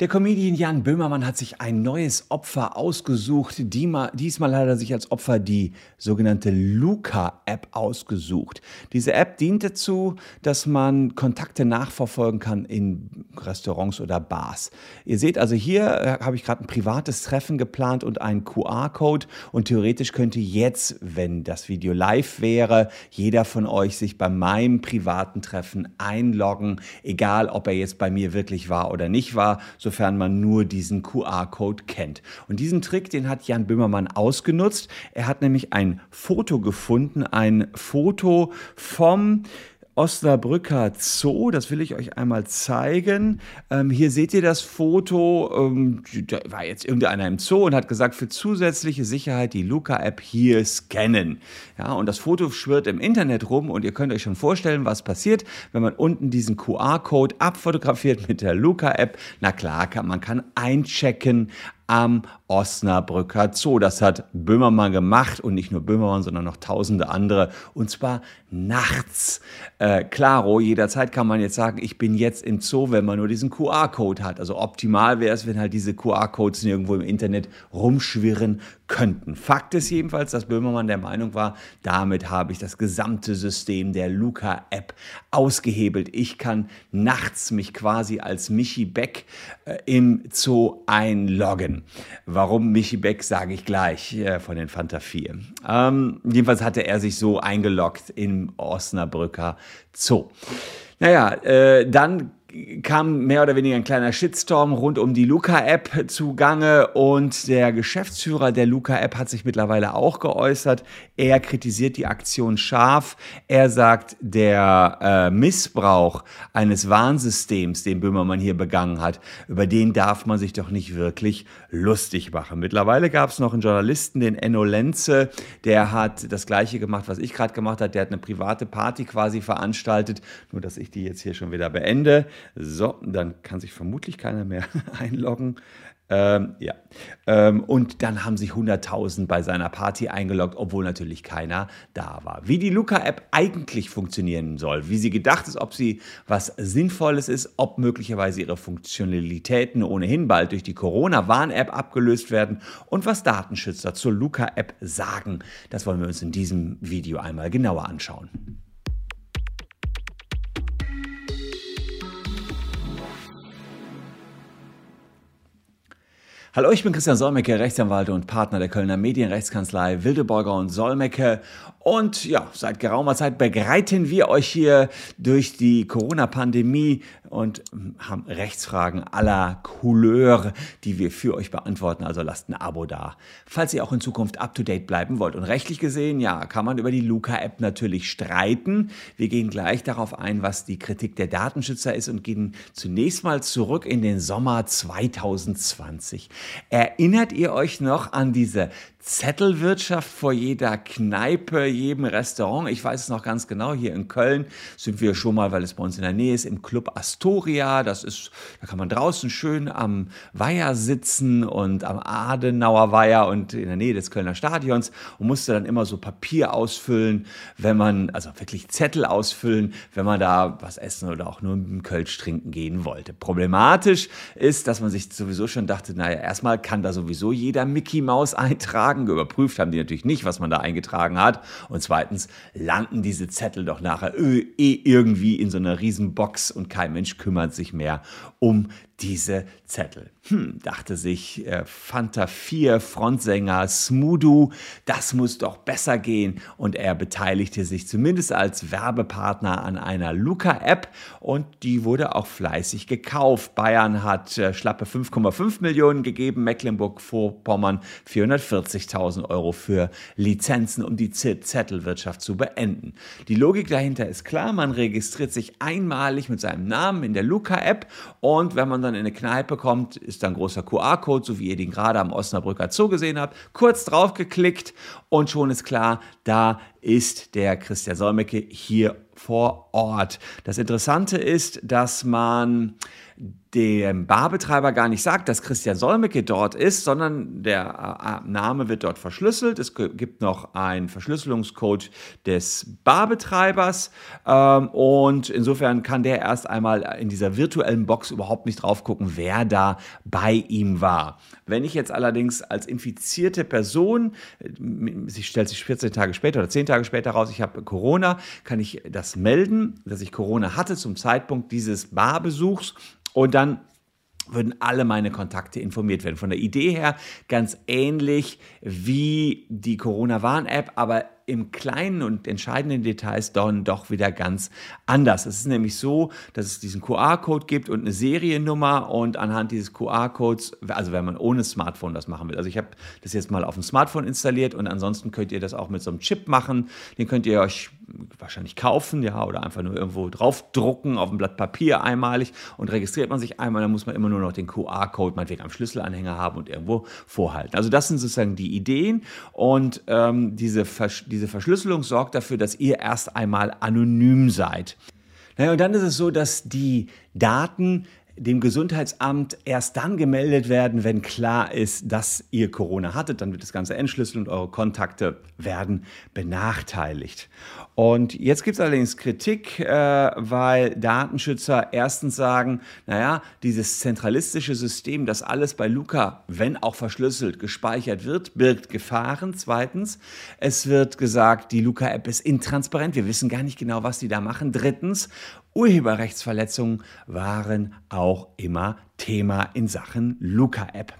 Der Comedian Jan Böhmermann hat sich ein neues Opfer ausgesucht. Diesmal hat er sich als Opfer die sogenannte Luca-App ausgesucht. Diese App dient dazu, dass man Kontakte nachverfolgen kann in Restaurants oder Bars. Ihr seht also hier äh, habe ich gerade ein privates Treffen geplant und einen QR-Code und theoretisch könnte jetzt, wenn das Video live wäre, jeder von euch sich bei meinem privaten Treffen einloggen, egal ob er jetzt bei mir wirklich war oder nicht war. So sofern man nur diesen QR-Code kennt. Und diesen Trick, den hat Jan Böhmermann ausgenutzt. Er hat nämlich ein Foto gefunden, ein Foto vom Osnabrücker Zoo. Das will ich euch einmal zeigen. Ähm, hier seht ihr das Foto. Ähm, da war jetzt irgendeiner im Zoo und hat gesagt, für zusätzliche Sicherheit die Luca-App hier scannen. Ja, und das Foto schwirrt im Internet rum und ihr könnt euch schon vorstellen, was passiert, wenn man unten diesen QR-Code abfotografiert mit der Luca-App. Na klar, man kann einchecken, am Osnabrücker Zoo. Das hat Böhmermann gemacht und nicht nur Böhmermann, sondern noch tausende andere und zwar nachts. Äh, klaro, jederzeit kann man jetzt sagen, ich bin jetzt im Zoo, wenn man nur diesen QR-Code hat. Also optimal wäre es, wenn halt diese QR-Codes nirgendwo im Internet rumschwirren könnten. Fakt ist jedenfalls, dass Böhmermann der Meinung war, damit habe ich das gesamte System der Luca-App ausgehebelt. Ich kann nachts mich quasi als Michi Beck äh, im Zoo einloggen. Warum Michi Beck, sage ich gleich äh, von den Fanta 4. Ähm, jedenfalls hatte er sich so eingeloggt im Osnabrücker Zoo. Naja, äh, dann kam mehr oder weniger ein kleiner Shitstorm rund um die Luca-App zugange und der Geschäftsführer der Luca-App hat sich mittlerweile auch geäußert. Er kritisiert die Aktion scharf. Er sagt, der äh, Missbrauch eines Warnsystems, den Böhmermann hier begangen hat, über den darf man sich doch nicht wirklich lustig machen. Mittlerweile gab es noch einen Journalisten, den Enno Lenze, der hat das gleiche gemacht, was ich gerade gemacht habe. Der hat eine private Party quasi veranstaltet, nur dass ich die jetzt hier schon wieder beende. So, dann kann sich vermutlich keiner mehr einloggen. Ähm, ja. Ähm, und dann haben sich 100.000 bei seiner Party eingeloggt, obwohl natürlich keiner da war. Wie die Luca-App eigentlich funktionieren soll, wie sie gedacht ist, ob sie was Sinnvolles ist, ob möglicherweise ihre Funktionalitäten ohnehin bald durch die Corona-Warn-App abgelöst werden und was Datenschützer zur Luca-App sagen, das wollen wir uns in diesem Video einmal genauer anschauen. Hallo, ich bin Christian Solmecke, Rechtsanwalt und Partner der Kölner Medienrechtskanzlei Wildeborger und Solmecke. Und ja, seit geraumer Zeit begleiten wir euch hier durch die Corona-Pandemie und haben Rechtsfragen aller Couleur, die wir für euch beantworten. Also lasst ein Abo da, falls ihr auch in Zukunft up-to-date bleiben wollt. Und rechtlich gesehen, ja, kann man über die Luca-App natürlich streiten. Wir gehen gleich darauf ein, was die Kritik der Datenschützer ist und gehen zunächst mal zurück in den Sommer 2020. Erinnert ihr euch noch an diese Zettelwirtschaft vor jeder Kneipe, jedem Restaurant. Ich weiß es noch ganz genau. Hier in Köln sind wir schon mal, weil es bei uns in der Nähe ist, im Club Astoria. Das ist, da kann man draußen schön am Weiher sitzen und am Adenauer Weiher und in der Nähe des Kölner Stadions und musste dann immer so Papier ausfüllen, wenn man, also wirklich Zettel ausfüllen, wenn man da was essen oder auch nur einen Kölsch trinken gehen wollte. Problematisch ist, dass man sich sowieso schon dachte, naja, erstmal kann da sowieso jeder Mickey Maus eintragen. Überprüft haben die natürlich nicht, was man da eingetragen hat. Und zweitens landen diese Zettel doch nachher äh, eh irgendwie in so einer Riesenbox und kein Mensch kümmert sich mehr um diese Zettel. Hm, dachte sich äh, Fanta 4 Frontsänger Smudu, das muss doch besser gehen und er beteiligte sich zumindest als Werbepartner an einer Luca-App und die wurde auch fleißig gekauft. Bayern hat äh, schlappe 5,5 Millionen gegeben, Mecklenburg-Vorpommern 440.000 Euro für Lizenzen, um die Zettelwirtschaft zu beenden. Die Logik dahinter ist klar, man registriert sich einmalig mit seinem Namen in der Luca-App und wenn man dann in eine Kneipe kommt, ist da ein großer QR-Code, so wie ihr den gerade am Osnabrücker Zoo gesehen habt. Kurz drauf geklickt und schon ist klar, da ist der Christian Solmecke hier vor Ort. Das Interessante ist, dass man dem Barbetreiber gar nicht sagt, dass Christian Solmecke dort ist, sondern der äh, Name wird dort verschlüsselt. Es gibt noch einen Verschlüsselungscode des Barbetreibers ähm, und insofern kann der erst einmal in dieser virtuellen Box überhaupt nicht drauf gucken, wer da bei ihm war. Wenn ich jetzt allerdings als infizierte Person, äh, sich stellt sich 14 Tage später oder 10 Tage später raus, ich habe Corona, kann ich das melden, dass ich Corona hatte zum Zeitpunkt dieses Barbesuchs und dann würden alle meine Kontakte informiert werden. Von der Idee her ganz ähnlich wie die Corona-Warn-App, aber im kleinen und entscheidenden Details dann doch wieder ganz anders. Es ist nämlich so, dass es diesen QR-Code gibt und eine Seriennummer und anhand dieses QR-Codes, also wenn man ohne Smartphone das machen will. Also ich habe das jetzt mal auf dem Smartphone installiert und ansonsten könnt ihr das auch mit so einem Chip machen. Den könnt ihr euch wahrscheinlich kaufen, ja, oder einfach nur irgendwo draufdrucken auf ein Blatt Papier einmalig und registriert man sich einmal, dann muss man immer nur noch den QR-Code meinetwegen am Schlüsselanhänger haben und irgendwo vorhalten. Also das sind sozusagen die Ideen und ähm, diese, diese Verschlüsselung sorgt dafür, dass ihr erst einmal anonym seid. Naja, und dann ist es so, dass die Daten dem Gesundheitsamt erst dann gemeldet werden, wenn klar ist, dass ihr Corona hattet. Dann wird das Ganze entschlüsselt und eure Kontakte werden benachteiligt. Und jetzt gibt es allerdings Kritik, äh, weil Datenschützer erstens sagen, naja, dieses zentralistische System, das alles bei Luca, wenn auch verschlüsselt, gespeichert wird, birgt Gefahren. Zweitens, es wird gesagt, die Luca-App ist intransparent. Wir wissen gar nicht genau, was die da machen. Drittens, Urheberrechtsverletzungen waren auch immer Thema in Sachen Luca-App.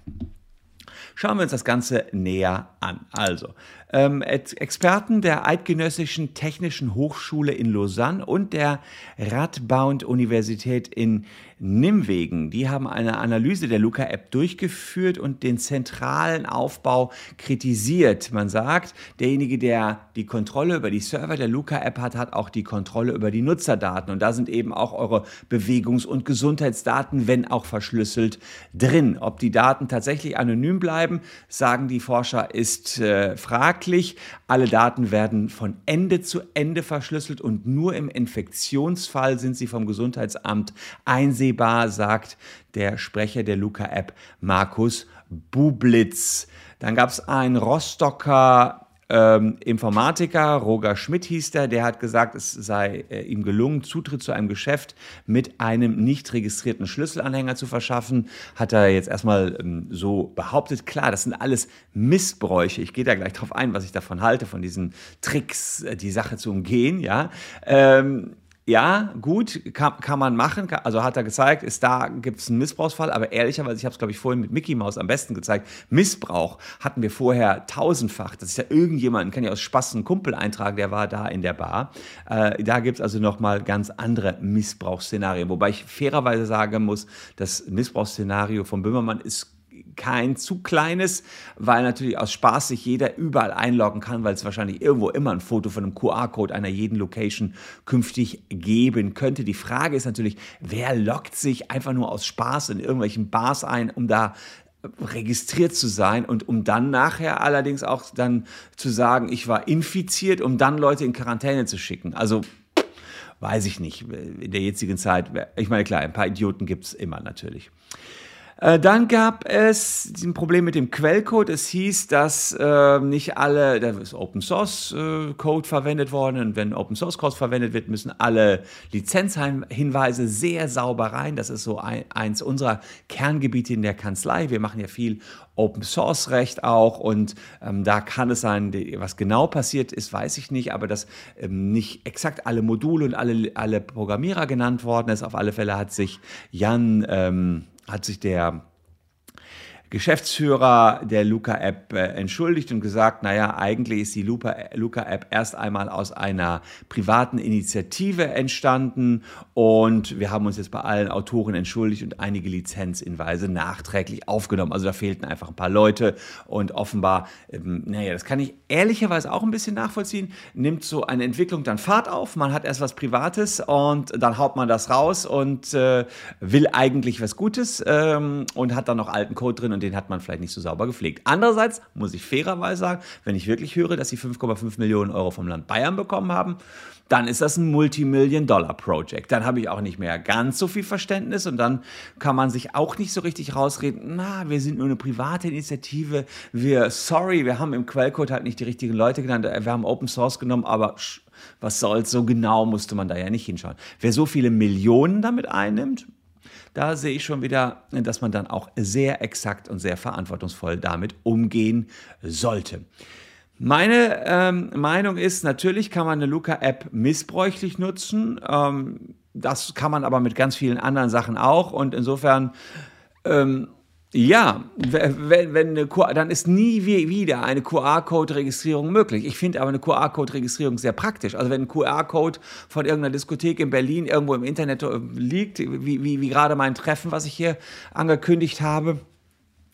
Schauen wir uns das Ganze näher an. Also, ähm, Experten der Eidgenössischen Technischen Hochschule in Lausanne und der Radboud-Universität in Nimwegen, die haben eine Analyse der Luca-App durchgeführt und den zentralen Aufbau kritisiert. Man sagt, derjenige, der die Kontrolle über die Server der Luca-App hat, hat auch die Kontrolle über die Nutzerdaten. Und da sind eben auch eure Bewegungs- und Gesundheitsdaten, wenn auch verschlüsselt, drin. Ob die Daten tatsächlich anonym bleiben, sagen die Forscher, ist äh, fraglich. Alle Daten werden von Ende zu Ende verschlüsselt und nur im Infektionsfall sind sie vom Gesundheitsamt einsehbar, sagt der Sprecher der Luca-App Markus Bublitz. Dann gab es einen Rostocker ähm, Informatiker, Roger Schmidt hieß der, der hat gesagt, es sei äh, ihm gelungen, Zutritt zu einem Geschäft mit einem nicht registrierten Schlüsselanhänger zu verschaffen. Hat er jetzt erstmal ähm, so behauptet. Klar, das sind alles Missbräuche. Ich gehe da gleich drauf ein, was ich davon halte, von diesen Tricks, äh, die Sache zu umgehen. Ja. Ähm, ja, gut, kann, kann man machen. Also hat er gezeigt, ist da gibt es einen Missbrauchsfall, aber ehrlicherweise, ich habe es, glaube ich, vorhin mit Mickey Mouse am besten gezeigt. Missbrauch hatten wir vorher tausendfach. Das ist ja irgendjemand, kann ja aus Spaß einen Kumpel eintragen, der war da in der Bar. Äh, da gibt es also nochmal ganz andere Missbrauchsszenarien. Wobei ich fairerweise sagen muss, das Missbrauchsszenario von Böhmermann ist kein zu kleines, weil natürlich aus Spaß sich jeder überall einloggen kann, weil es wahrscheinlich irgendwo immer ein Foto von einem QR-Code einer jeden Location künftig geben könnte. Die Frage ist natürlich, wer loggt sich einfach nur aus Spaß in irgendwelchen Bars ein, um da registriert zu sein und um dann nachher allerdings auch dann zu sagen, ich war infiziert, um dann Leute in Quarantäne zu schicken. Also weiß ich nicht, in der jetzigen Zeit, ich meine klar, ein paar Idioten gibt es immer natürlich. Äh, dann gab es ein Problem mit dem Quellcode. Es hieß, dass äh, nicht alle, da ist Open Source äh, Code verwendet worden und wenn Open Source Code verwendet wird, müssen alle Lizenzhinweise sehr sauber rein. Das ist so ein, eins unserer Kerngebiete in der Kanzlei. Wir machen ja viel Open Source Recht auch und ähm, da kann es sein, was genau passiert ist, weiß ich nicht, aber dass ähm, nicht exakt alle Module und alle, alle Programmierer genannt worden ist. Auf alle Fälle hat sich Jan ähm, hat sich der Geschäftsführer der Luca-App äh, entschuldigt und gesagt, naja, eigentlich ist die Luca-App erst einmal aus einer privaten Initiative entstanden und wir haben uns jetzt bei allen Autoren entschuldigt und einige Lizenzinweise nachträglich aufgenommen. Also da fehlten einfach ein paar Leute und offenbar, ähm, naja, das kann ich ehrlicherweise auch ein bisschen nachvollziehen, nimmt so eine Entwicklung dann Fahrt auf, man hat erst was Privates und dann haut man das raus und äh, will eigentlich was Gutes ähm, und hat dann noch alten Code drin und den hat man vielleicht nicht so sauber gepflegt. Andererseits muss ich fairerweise sagen, wenn ich wirklich höre, dass sie 5,5 Millionen Euro vom Land Bayern bekommen haben, dann ist das ein Multimillion-Dollar-Project. Dann habe ich auch nicht mehr ganz so viel Verständnis und dann kann man sich auch nicht so richtig rausreden, na, wir sind nur eine private Initiative, wir, sorry, wir haben im Quellcode halt nicht die richtigen Leute genannt, wir haben Open Source genommen, aber was soll's, so genau musste man da ja nicht hinschauen. Wer so viele Millionen damit einnimmt, da sehe ich schon wieder, dass man dann auch sehr exakt und sehr verantwortungsvoll damit umgehen sollte. Meine ähm, Meinung ist, natürlich kann man eine Luca-App missbräuchlich nutzen. Ähm, das kann man aber mit ganz vielen anderen Sachen auch. Und insofern, ähm, ja, wenn, wenn eine QR, dann ist nie wieder eine QR-Code-Registrierung möglich. Ich finde aber eine QR-Code-Registrierung sehr praktisch. Also wenn ein QR-Code von irgendeiner Diskothek in Berlin irgendwo im Internet äh, liegt, wie, wie, wie gerade mein Treffen, was ich hier angekündigt habe,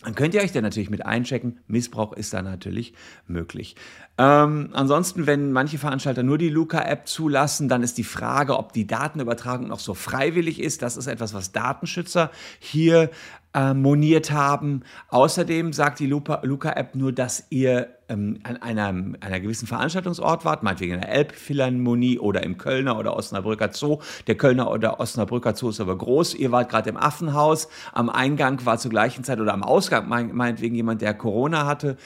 dann könnt ihr euch da natürlich mit einchecken. Missbrauch ist da natürlich möglich. Ähm, ansonsten, wenn manche Veranstalter nur die Luca-App zulassen, dann ist die Frage, ob die Datenübertragung noch so freiwillig ist. Das ist etwas, was Datenschützer hier äh, moniert haben. Außerdem sagt die Luca-App nur, dass ihr ähm, an einem, einer gewissen Veranstaltungsort wart, meinetwegen in der Elbphilharmonie oder im Kölner oder Osnabrücker Zoo. Der Kölner oder Osnabrücker Zoo ist aber groß. Ihr wart gerade im Affenhaus. Am Eingang war zur gleichen Zeit oder am Ausgang meinetwegen jemand, der Corona hatte.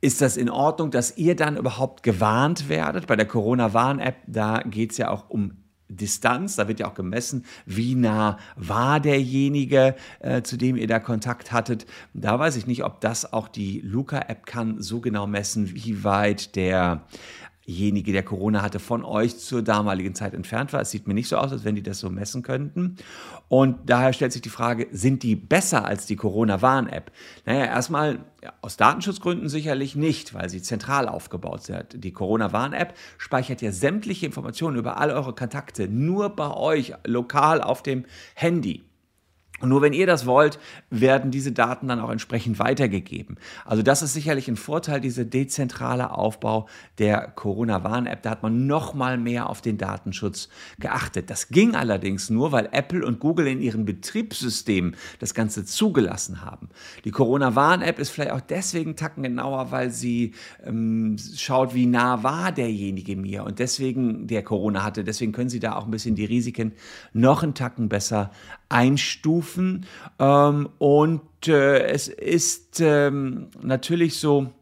Ist das in Ordnung, dass ihr dann überhaupt gewarnt werdet? Bei der Corona-Warn-App, da geht es ja auch um Distanz, da wird ja auch gemessen, wie nah war derjenige, äh, zu dem ihr da Kontakt hattet. Da weiß ich nicht, ob das auch die Luca-App kann so genau messen, wie weit der derjenige, der Corona hatte, von euch zur damaligen Zeit entfernt war. Es sieht mir nicht so aus, als wenn die das so messen könnten. Und daher stellt sich die Frage, sind die besser als die Corona-Warn-App? Naja, erstmal aus Datenschutzgründen sicherlich nicht, weil sie zentral aufgebaut sind. Die Corona-Warn-App speichert ja sämtliche Informationen über all eure Kontakte nur bei euch lokal auf dem Handy. Und nur wenn ihr das wollt, werden diese Daten dann auch entsprechend weitergegeben. Also das ist sicherlich ein Vorteil, dieser dezentrale Aufbau der Corona-Warn-App. Da hat man noch mal mehr auf den Datenschutz geachtet. Das ging allerdings nur, weil Apple und Google in ihren Betriebssystemen das Ganze zugelassen haben. Die Corona-Warn-App ist vielleicht auch deswegen tacken genauer, weil sie ähm, schaut, wie nah war derjenige mir und deswegen der Corona hatte. Deswegen können sie da auch ein bisschen die Risiken noch einen Tacken besser einstufen. Ähm, und äh, es ist ähm, natürlich so,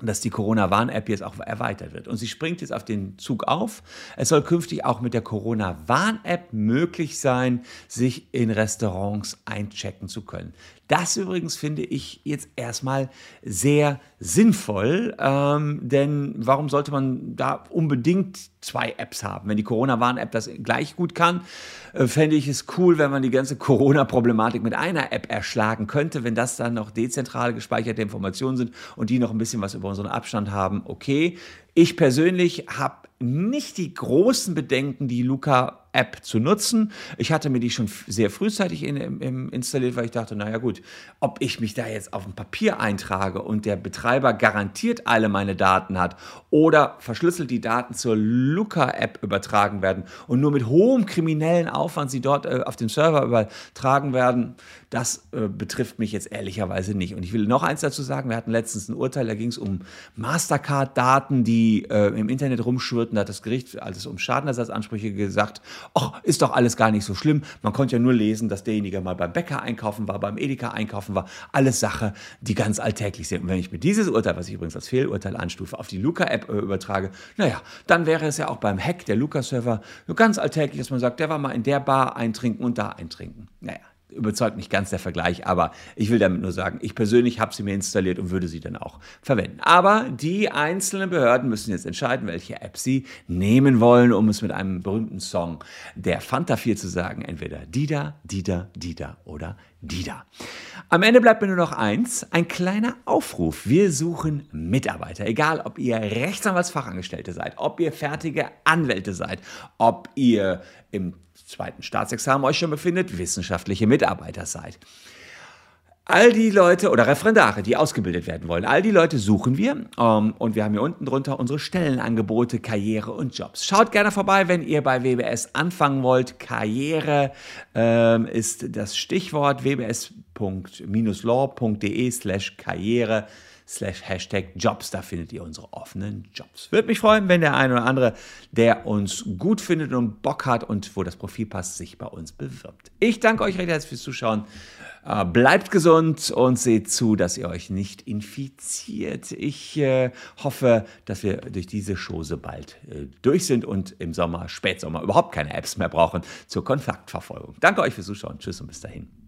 dass die Corona-Warn-App jetzt auch erweitert wird. Und sie springt jetzt auf den Zug auf. Es soll künftig auch mit der Corona-Warn-App möglich sein, sich in Restaurants einchecken zu können. Das übrigens finde ich jetzt erstmal sehr sinnvoll, ähm, denn warum sollte man da unbedingt zwei Apps haben? Wenn die Corona-Warn-App das gleich gut kann, äh, fände ich es cool, wenn man die ganze Corona-Problematik mit einer App erschlagen könnte, wenn das dann noch dezentral gespeicherte Informationen sind und die noch ein bisschen was über unseren Abstand haben. Okay, ich persönlich habe nicht die großen Bedenken, die Luca App zu nutzen. Ich hatte mir die schon sehr frühzeitig in, in, installiert, weil ich dachte, naja gut, ob ich mich da jetzt auf dem Papier eintrage und der Betreiber garantiert alle meine Daten hat oder verschlüsselt die Daten zur Luca-App übertragen werden und nur mit hohem kriminellen Aufwand sie dort äh, auf dem Server übertragen werden, das äh, betrifft mich jetzt ehrlicherweise nicht. Und ich will noch eins dazu sagen, wir hatten letztens ein Urteil, da ging es um Mastercard-Daten, die äh, im Internet rumschwirrten. Da hat das Gericht, als es um Schadenersatzansprüche gesagt, ach, ist doch alles gar nicht so schlimm. Man konnte ja nur lesen, dass derjenige mal beim Bäcker einkaufen war, beim Edeka einkaufen war. Alles Sache, die ganz alltäglich sind. Und wenn ich mir dieses Urteil, was ich übrigens als Fehlurteil anstufe, auf die Luca-App äh, übertrage, naja, dann wäre es ja auch beim Hack der Luca-Server ganz alltäglich, dass man sagt, der war mal in der Bar eintrinken und da eintrinken. Naja, überzeugt nicht ganz der Vergleich, aber ich will damit nur sagen, ich persönlich habe sie mir installiert und würde sie dann auch verwenden. Aber die einzelnen Behörden müssen jetzt entscheiden, welche App sie nehmen wollen, um es mit einem berühmten Song der Fanta 4 zu sagen, entweder Dida, Dida, Dida oder Dida. Am Ende bleibt mir nur noch eins, ein kleiner Aufruf. Wir suchen Mitarbeiter, egal ob ihr Rechtsanwaltsfachangestellte seid, ob ihr fertige Anwälte seid, ob ihr im zweiten Staatsexamen euch schon befindet, wissenschaftliche Mitarbeiter seid. All die Leute oder Referendare, die ausgebildet werden wollen, all die Leute suchen wir. Ähm, und wir haben hier unten drunter unsere Stellenangebote, Karriere und Jobs. Schaut gerne vorbei, wenn ihr bei WBS anfangen wollt. Karriere ähm, ist das Stichwort. WBS law.de slash karriere slash Hashtag Jobs. Da findet ihr unsere offenen Jobs. Würde mich freuen, wenn der eine oder andere, der uns gut findet und Bock hat und wo das Profil passt, sich bei uns bewirbt. Ich danke euch recht herzlich fürs Zuschauen. Äh, bleibt gesund und seht zu, dass ihr euch nicht infiziert. Ich äh, hoffe, dass wir durch diese Chose bald äh, durch sind und im Sommer, Spätsommer überhaupt keine Apps mehr brauchen zur Kontaktverfolgung. Danke euch fürs Zuschauen. Tschüss und bis dahin.